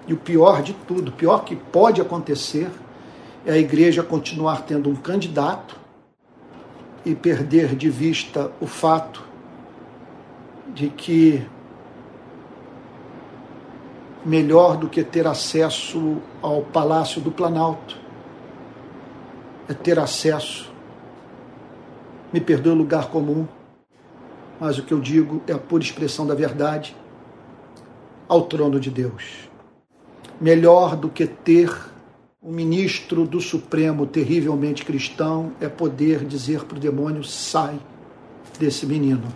A: E o pior de tudo, o pior que pode acontecer, é a igreja continuar tendo um candidato e perder de vista o fato de que melhor do que ter acesso ao Palácio do Planalto. É ter acesso, me perdoe o lugar comum, mas o que eu digo é a pura expressão da verdade, ao trono de Deus. Melhor do que ter um ministro do Supremo terrivelmente cristão é poder dizer para o demônio: sai desse menino.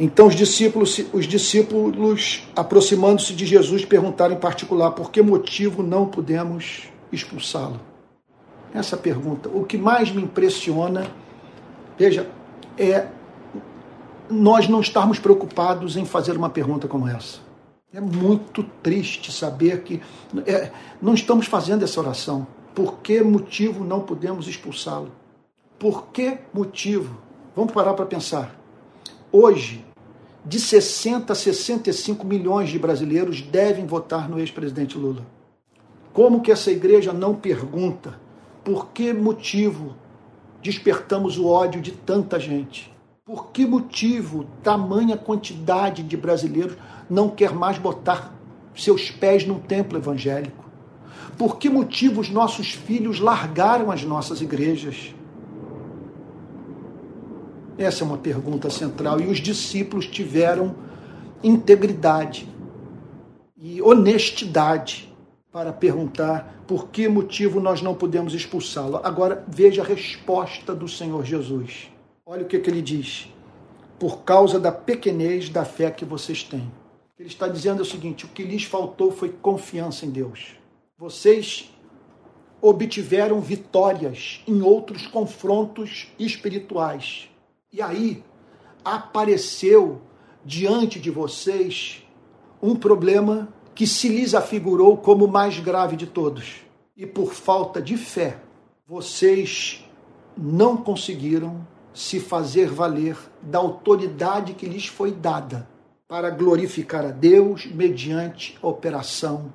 A: Então os discípulos, os discípulos aproximando-se de Jesus, perguntaram em particular por que motivo não podemos expulsá-lo. Essa pergunta. O que mais me impressiona, veja, é nós não estarmos preocupados em fazer uma pergunta como essa. É muito triste saber que é, não estamos fazendo essa oração. Por que motivo não podemos expulsá-lo? Por que motivo? Vamos parar para pensar. Hoje, de 60 a 65 milhões de brasileiros devem votar no ex-presidente Lula. Como que essa igreja não pergunta por que motivo despertamos o ódio de tanta gente? Por que motivo tamanha quantidade de brasileiros não quer mais botar seus pés num templo evangélico? Por que motivo os nossos filhos largaram as nossas igrejas? Essa é uma pergunta central. E os discípulos tiveram integridade e honestidade para perguntar por que motivo nós não podemos expulsá-lo. Agora veja a resposta do Senhor Jesus. Olha o que, que ele diz. Por causa da pequenez da fé que vocês têm. Ele está dizendo o seguinte: o que lhes faltou foi confiança em Deus. Vocês obtiveram vitórias em outros confrontos espirituais. E aí apareceu diante de vocês um problema que se lhes afigurou como o mais grave de todos. E por falta de fé, vocês não conseguiram se fazer valer da autoridade que lhes foi dada para glorificar a Deus mediante a operação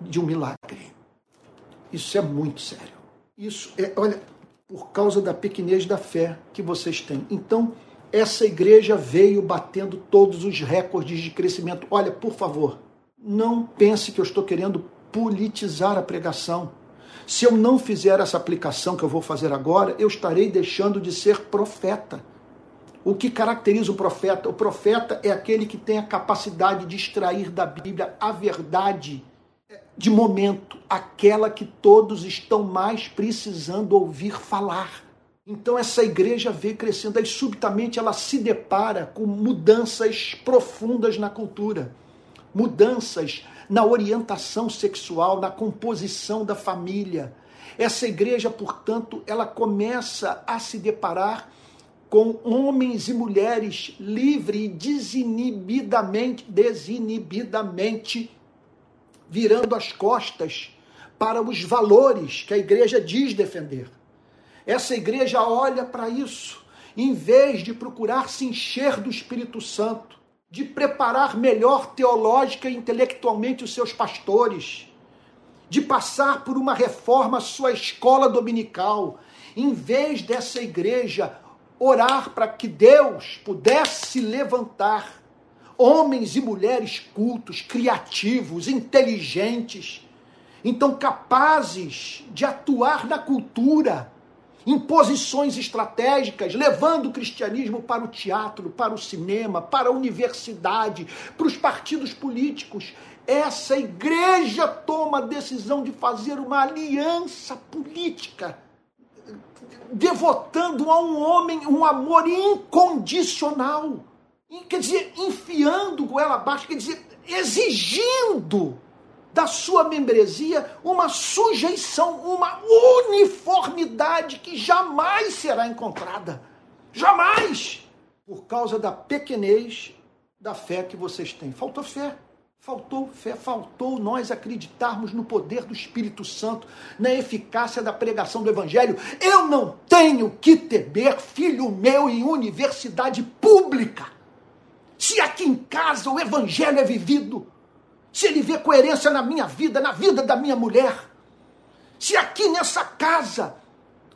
A: de um milagre. Isso é muito sério. Isso é, olha, por causa da pequenez da fé que vocês têm. Então, essa igreja veio batendo todos os recordes de crescimento. Olha, por favor, não pense que eu estou querendo politizar a pregação. Se eu não fizer essa aplicação que eu vou fazer agora, eu estarei deixando de ser profeta. O que caracteriza o profeta? O profeta é aquele que tem a capacidade de extrair da Bíblia a verdade de momento, aquela que todos estão mais precisando ouvir falar. Então essa igreja vem crescendo, aí subitamente ela se depara com mudanças profundas na cultura, mudanças na orientação sexual, na composição da família. Essa igreja, portanto, ela começa a se deparar com homens e mulheres livre e desinibidamente, desinibidamente virando as costas para os valores que a igreja diz defender. Essa igreja olha para isso, em vez de procurar se encher do Espírito Santo, de preparar melhor teológica e intelectualmente os seus pastores, de passar por uma reforma sua escola dominical, em vez dessa igreja orar para que Deus pudesse levantar homens e mulheres cultos, criativos, inteligentes, então capazes de atuar na cultura, em posições estratégicas, levando o cristianismo para o teatro, para o cinema, para a universidade, para os partidos políticos. Essa igreja toma a decisão de fazer uma aliança política, devotando a um homem um amor incondicional quer dizer, enfiando goela abaixo, quer dizer, exigindo da sua membresia uma sujeição, uma uniformidade que jamais será encontrada. Jamais! Por causa da pequenez da fé que vocês têm. Faltou fé. Faltou fé, faltou nós acreditarmos no poder do Espírito Santo, na eficácia da pregação do Evangelho. Eu não tenho que temer filho meu em universidade pública se aqui em casa o evangelho é vivido, se ele vê coerência na minha vida, na vida da minha mulher, se aqui nessa casa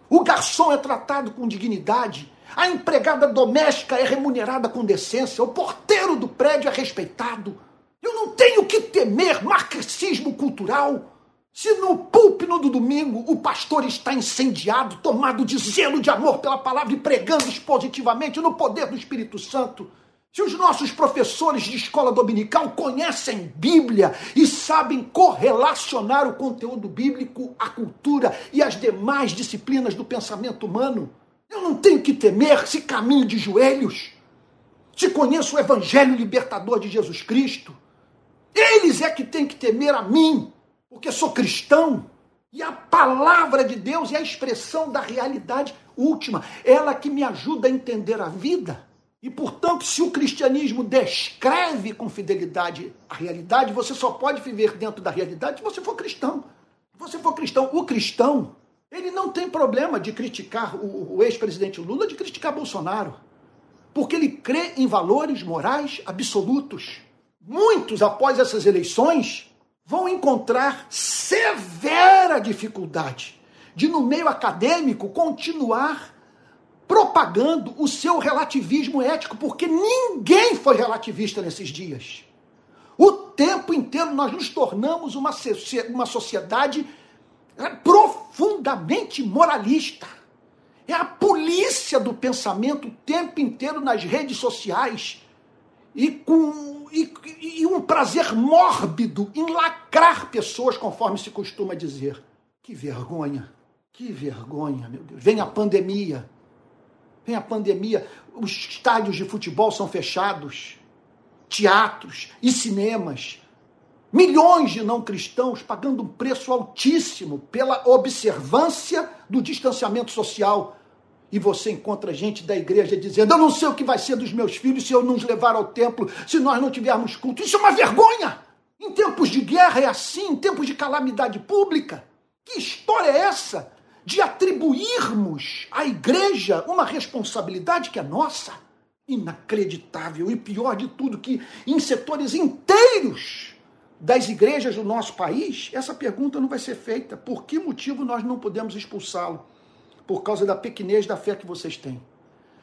A: o garçom é tratado com dignidade, a empregada doméstica é remunerada com decência, o porteiro do prédio é respeitado, eu não tenho que temer marxismo cultural. Se no púlpito do domingo o pastor está incendiado, tomado de zelo de amor pela palavra e pregando expositivamente no poder do Espírito Santo, se os nossos professores de escola dominical conhecem Bíblia e sabem correlacionar o conteúdo bíblico à cultura e às demais disciplinas do pensamento humano, eu não tenho que temer se caminho de joelhos, se conheço o evangelho libertador de Jesus Cristo. Eles é que têm que temer a mim, porque sou cristão. E a palavra de Deus é a expressão da realidade última, ela que me ajuda a entender a vida. E, portanto, se o cristianismo descreve com fidelidade a realidade, você só pode viver dentro da realidade se você for cristão. Se você for cristão, o cristão, ele não tem problema de criticar o, o ex-presidente Lula, de criticar Bolsonaro. Porque ele crê em valores morais absolutos. Muitos, após essas eleições, vão encontrar severa dificuldade de, no meio acadêmico, continuar propagando o seu relativismo ético, porque ninguém foi relativista nesses dias. O tempo inteiro nós nos tornamos uma, uma sociedade é, profundamente moralista. É a polícia do pensamento o tempo inteiro nas redes sociais e com e, e um prazer mórbido em lacrar pessoas, conforme se costuma dizer. Que vergonha, que vergonha, meu Deus. Vem a pandemia Vem a pandemia, os estádios de futebol são fechados, teatros e cinemas. Milhões de não cristãos pagando um preço altíssimo pela observância do distanciamento social. E você encontra gente da igreja dizendo: Eu não sei o que vai ser dos meus filhos se eu não os levar ao templo, se nós não tivermos culto. Isso é uma vergonha! Em tempos de guerra é assim, em tempos de calamidade pública. Que história é essa? De atribuirmos à igreja uma responsabilidade que é nossa. Inacreditável. E pior de tudo, que em setores inteiros das igrejas do nosso país, essa pergunta não vai ser feita. Por que motivo nós não podemos expulsá-lo? Por causa da pequenez da fé que vocês têm.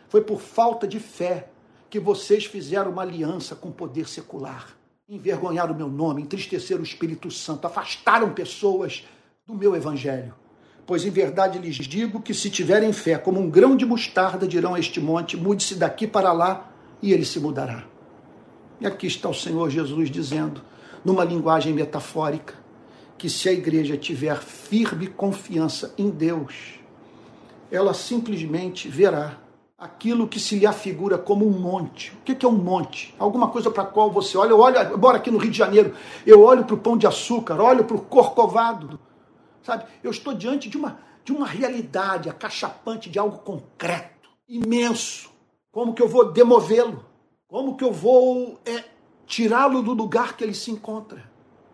A: Foi por falta de fé que vocês fizeram uma aliança com o poder secular. Envergonharam o meu nome, entristeceram o Espírito Santo, afastaram pessoas do meu evangelho. Pois em verdade lhes digo que se tiverem fé como um grão de mostarda, dirão a este monte: mude-se daqui para lá, e ele se mudará. E aqui está o Senhor Jesus dizendo, numa linguagem metafórica, que se a igreja tiver firme confiança em Deus, ela simplesmente verá aquilo que se lhe afigura como um monte. O que é um monte? Alguma coisa para qual você olha. Eu olho, bora aqui no Rio de Janeiro, eu olho para o pão de açúcar, olho para o corcovado sabe? Eu estou diante de uma, de uma realidade acachapante de algo concreto, imenso. Como que eu vou demovê-lo? Como que eu vou é, tirá-lo do lugar que ele se encontra?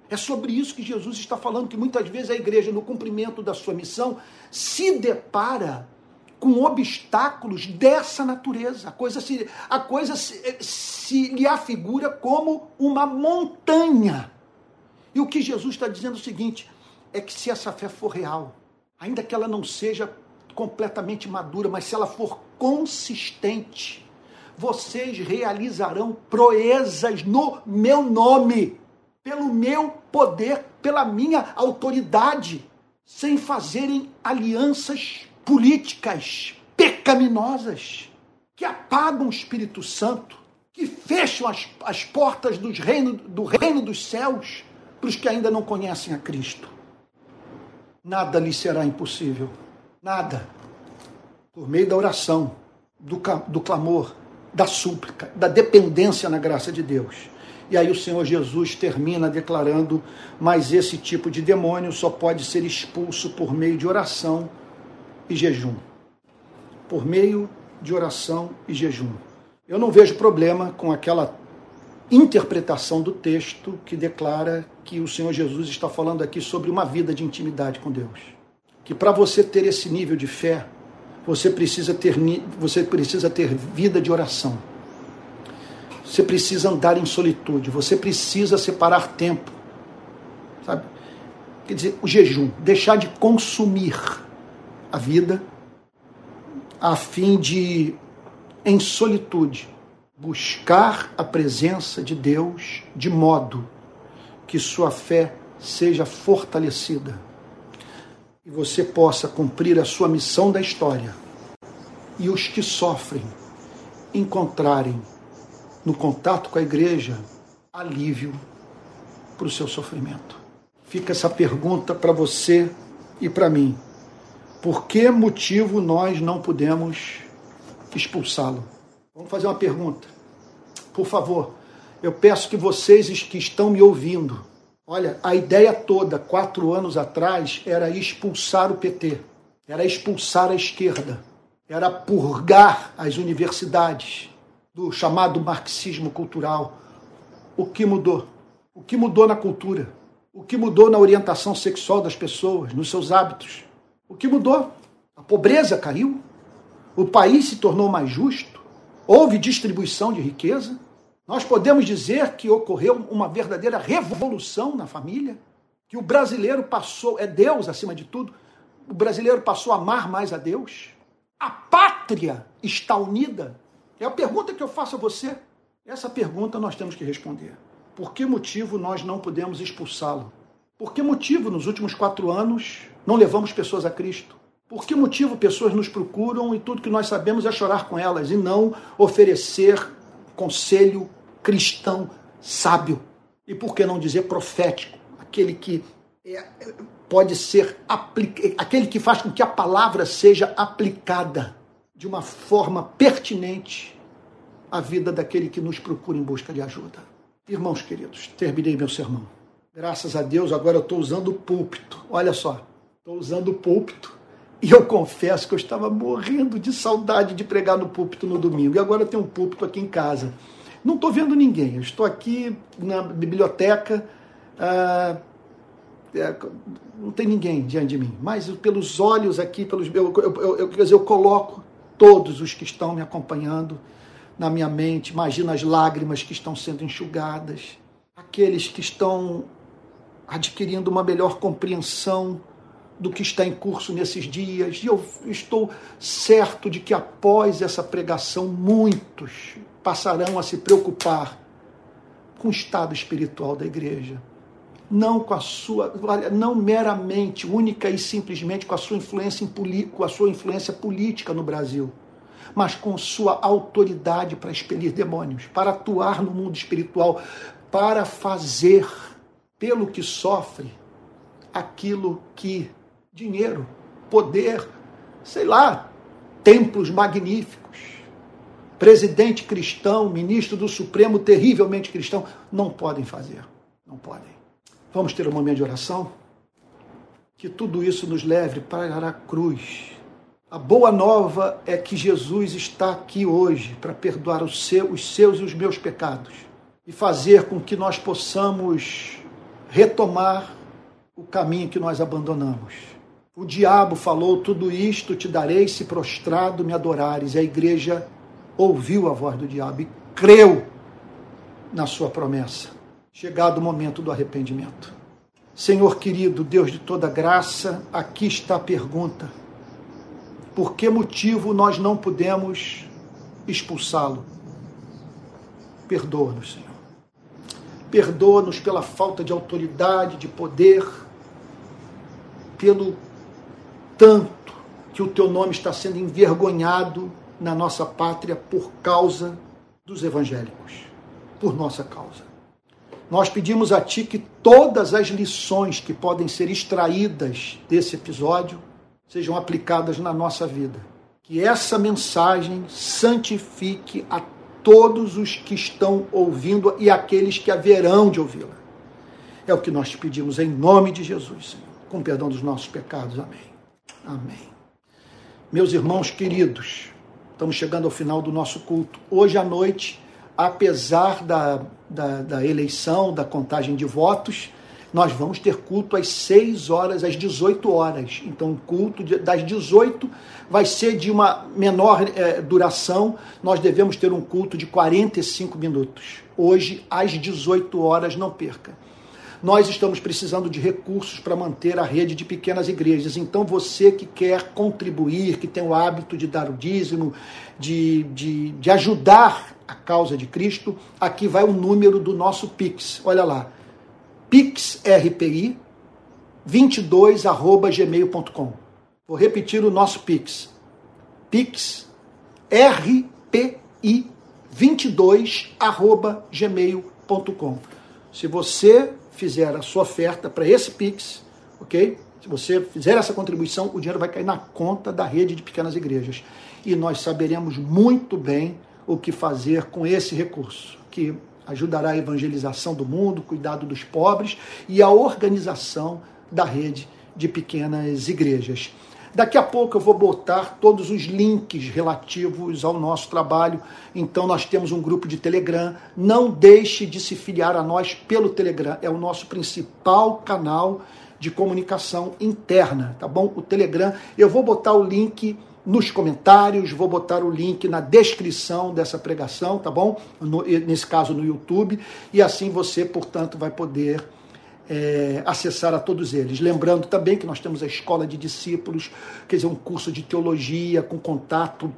A: É sobre isso que Jesus está falando, que muitas vezes a igreja, no cumprimento da sua missão, se depara com obstáculos dessa natureza. A coisa se, a coisa se, se lhe afigura como uma montanha. E o que Jesus está dizendo é o seguinte: é que se essa fé for real, ainda que ela não seja completamente madura, mas se ela for consistente, vocês realizarão proezas no meu nome, pelo meu poder, pela minha autoridade, sem fazerem alianças políticas pecaminosas que apagam o Espírito Santo, que fecham as, as portas reino, do reino dos céus para os que ainda não conhecem a Cristo nada lhe será impossível. Nada. Por meio da oração, do, do clamor, da súplica, da dependência na graça de Deus. E aí o Senhor Jesus termina declarando: mas esse tipo de demônio só pode ser expulso por meio de oração e jejum. Por meio de oração e jejum. Eu não vejo problema com aquela interpretação do texto que declara que o Senhor Jesus está falando aqui sobre uma vida de intimidade com Deus. Que para você ter esse nível de fé, você precisa ter, você precisa ter vida de oração. Você precisa andar em solitude, você precisa separar tempo. Sabe? Quer dizer, o jejum, deixar de consumir a vida a fim de em solitude buscar a presença de Deus de modo que sua fé seja fortalecida e você possa cumprir a sua missão da história e os que sofrem encontrarem no contato com a igreja alívio para o seu sofrimento. Fica essa pergunta para você e para mim. Por que motivo nós não podemos expulsá-lo? Vamos fazer uma pergunta. Por favor, eu peço que vocês que estão me ouvindo, olha, a ideia toda, quatro anos atrás, era expulsar o PT, era expulsar a esquerda, era purgar as universidades do chamado marxismo cultural. O que mudou? O que mudou na cultura? O que mudou na orientação sexual das pessoas, nos seus hábitos? O que mudou? A pobreza caiu? O país se tornou mais justo? Houve distribuição de riqueza. Nós podemos dizer que ocorreu uma verdadeira revolução na família, que o brasileiro passou, é Deus acima de tudo, o brasileiro passou a amar mais a Deus. A pátria está unida? É a pergunta que eu faço a você. Essa pergunta nós temos que responder. Por que motivo nós não podemos expulsá-lo? Por que motivo, nos últimos quatro anos, não levamos pessoas a Cristo? Por que motivo pessoas nos procuram e tudo que nós sabemos é chorar com elas e não oferecer conselho cristão sábio? E por que não dizer profético? Aquele que é, pode ser aquele que faz com que a palavra seja aplicada de uma forma pertinente à vida daquele que nos procura em busca de ajuda. Irmãos queridos, terminei meu sermão. Graças a Deus, agora eu estou usando o púlpito. Olha só, estou usando o púlpito e eu confesso que eu estava morrendo de saudade de pregar no púlpito no domingo. E agora tem um púlpito aqui em casa. Não estou vendo ninguém. Eu estou aqui na biblioteca, ah, é, não tem ninguém diante de mim, mas pelos olhos aqui, pelos eu, eu, eu, eu, eu coloco todos os que estão me acompanhando na minha mente, imagina as lágrimas que estão sendo enxugadas, aqueles que estão adquirindo uma melhor compreensão do que está em curso nesses dias, e eu estou certo de que após essa pregação, muitos passarão a se preocupar com o estado espiritual da igreja. Não com a sua, não meramente, única e simplesmente com a sua influência, com a sua influência política no Brasil, mas com sua autoridade para expelir demônios, para atuar no mundo espiritual, para fazer pelo que sofre aquilo que dinheiro, poder, sei lá, templos magníficos, presidente cristão, ministro do Supremo terrivelmente cristão, não podem fazer. Não podem. Vamos ter um momento de oração? Que tudo isso nos leve para a cruz. A boa nova é que Jesus está aqui hoje para perdoar os seus, os seus e os meus pecados e fazer com que nós possamos retomar o caminho que nós abandonamos. O diabo falou: Tudo isto te darei se prostrado me adorares. E a igreja ouviu a voz do diabo e creu na sua promessa. Chegado o momento do arrependimento. Senhor querido, Deus de toda graça, aqui está a pergunta: por que motivo nós não podemos expulsá-lo? Perdoa-nos, Senhor. Perdoa-nos pela falta de autoridade, de poder, pelo tanto que o teu nome está sendo envergonhado na nossa pátria por causa dos evangélicos, por nossa causa. Nós pedimos a Ti que todas as lições que podem ser extraídas desse episódio sejam aplicadas na nossa vida. Que essa mensagem santifique a todos os que estão ouvindo e aqueles que haverão de ouvi-la. É o que nós te pedimos em nome de Jesus, Senhor. Com perdão dos nossos pecados. Amém. Amém. Meus irmãos queridos, estamos chegando ao final do nosso culto. Hoje à noite, apesar da, da, da eleição, da contagem de votos, nós vamos ter culto às 6 horas, às 18 horas. Então, o culto das 18 vai ser de uma menor é, duração. Nós devemos ter um culto de 45 minutos. Hoje, às 18 horas, não perca nós estamos precisando de recursos para manter a rede de pequenas igrejas. Então, você que quer contribuir, que tem o hábito de dar o dízimo, de, de, de ajudar a causa de Cristo, aqui vai o número do nosso Pix. Olha lá, pixrpi 22@gmail.com. Vou repetir o nosso Pix. Pix RPI 22@gmail.com. Se você fizer a sua oferta para esse Pix, ok? Se você fizer essa contribuição, o dinheiro vai cair na conta da rede de pequenas igrejas. E nós saberemos muito bem o que fazer com esse recurso, que ajudará a evangelização do mundo, cuidado dos pobres e a organização da rede de pequenas igrejas. Daqui a pouco eu vou botar todos os links relativos ao nosso trabalho. Então nós temos um grupo de Telegram. Não deixe de se filiar a nós pelo Telegram. É o nosso principal canal de comunicação interna, tá bom? O Telegram. Eu vou botar o link nos comentários, vou botar o link na descrição dessa pregação, tá bom? No, nesse caso no YouTube. E assim você, portanto, vai poder é, acessar a todos eles. Lembrando também que nós temos a Escola de Discípulos, quer dizer, um curso de teologia com contato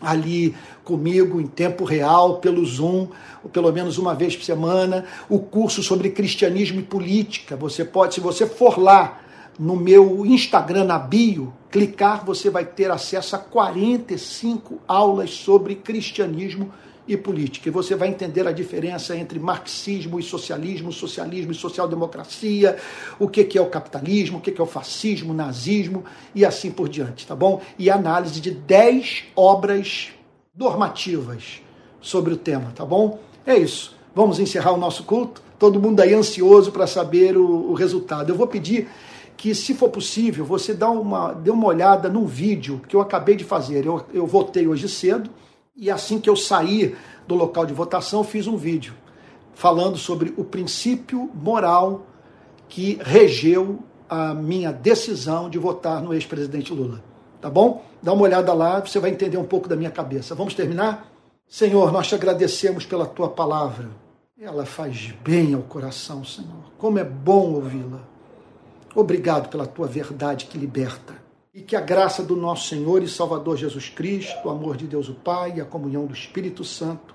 A: ali comigo em tempo real, pelo Zoom, ou pelo menos uma vez por semana, o curso sobre cristianismo e política. Você pode, se você for lá no meu Instagram, na bio, clicar, você vai ter acesso a 45 aulas sobre cristianismo e política. E você vai entender a diferença entre marxismo e socialismo, socialismo e social-democracia, o que é o capitalismo, o que é o fascismo, nazismo e assim por diante, tá bom? E análise de 10 obras normativas sobre o tema, tá bom? É isso. Vamos encerrar o nosso culto. Todo mundo aí ansioso para saber o, o resultado. Eu vou pedir que, se for possível, você dá uma, dê uma olhada num vídeo que eu acabei de fazer. Eu, eu votei hoje cedo e assim que eu saí do local de votação, fiz um vídeo falando sobre o princípio moral que regeu a minha decisão de votar no ex-presidente Lula. Tá bom? Dá uma olhada lá, você vai entender um pouco da minha cabeça. Vamos terminar? Senhor, nós te agradecemos pela tua palavra. Ela faz bem ao coração, Senhor. Como é bom ouvi-la. Obrigado pela tua verdade que liberta. E que a graça do nosso Senhor e Salvador Jesus Cristo, o amor de Deus o Pai e a comunhão do Espírito Santo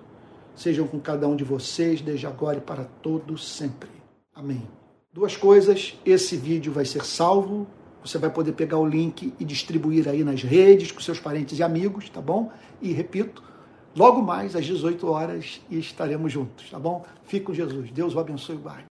A: sejam com cada um de vocês, desde agora e para todos sempre. Amém. Duas coisas, esse vídeo vai ser salvo, você vai poder pegar o link e distribuir aí nas redes com seus parentes e amigos, tá bom? E repito, logo mais às 18 horas estaremos juntos, tá bom? Fique com Jesus. Deus o abençoe e guarde.